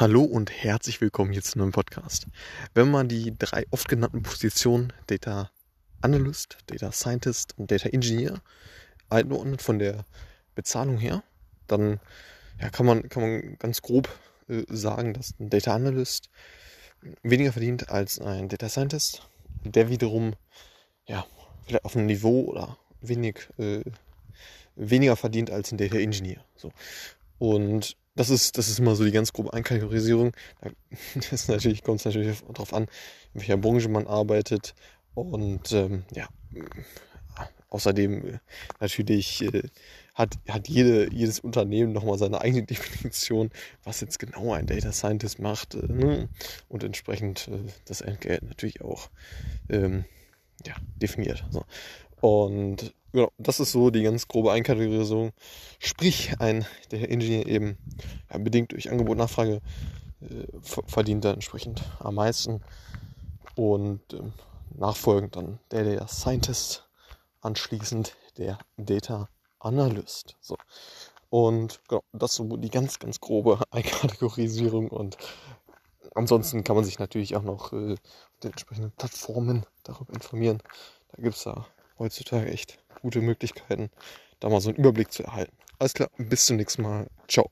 Hallo und herzlich willkommen hier zu einem Podcast. Wenn man die drei oft genannten Positionen Data Analyst, Data Scientist und Data Engineer einordnet von der Bezahlung her, dann ja, kann, man, kann man ganz grob äh, sagen, dass ein Data Analyst weniger verdient als ein Data Scientist, der wiederum ja, vielleicht auf einem Niveau oder wenig, äh, weniger verdient als ein Data Engineer. So. Und das ist, das ist immer so die ganz grobe Einkategorisierung. Das natürlich, kommt es natürlich darauf an, in welcher Branche man arbeitet. Und ähm, ja, außerdem äh, natürlich äh, hat, hat jede, jedes Unternehmen nochmal seine eigene Definition, was jetzt genau ein Data Scientist macht. Äh, ne? Und entsprechend äh, das Entgelt natürlich auch ähm, ja, definiert. So. Und genau, das ist so die ganz grobe Einkategorisierung. Sprich, ein der Ingenieur eben ja, bedingt durch Angebot und Nachfrage äh, verdient dann entsprechend am meisten. Und ähm, nachfolgend dann der Data Scientist, anschließend der Data Analyst. So. Und genau, das ist so die ganz, ganz grobe Einkategorisierung. Und ansonsten kann man sich natürlich auch noch äh, den entsprechenden Plattformen darüber informieren. Da gibt es da heutzutage echt gute Möglichkeiten, da mal so einen Überblick zu erhalten. Alles klar, bis zum nächsten Mal. Ciao.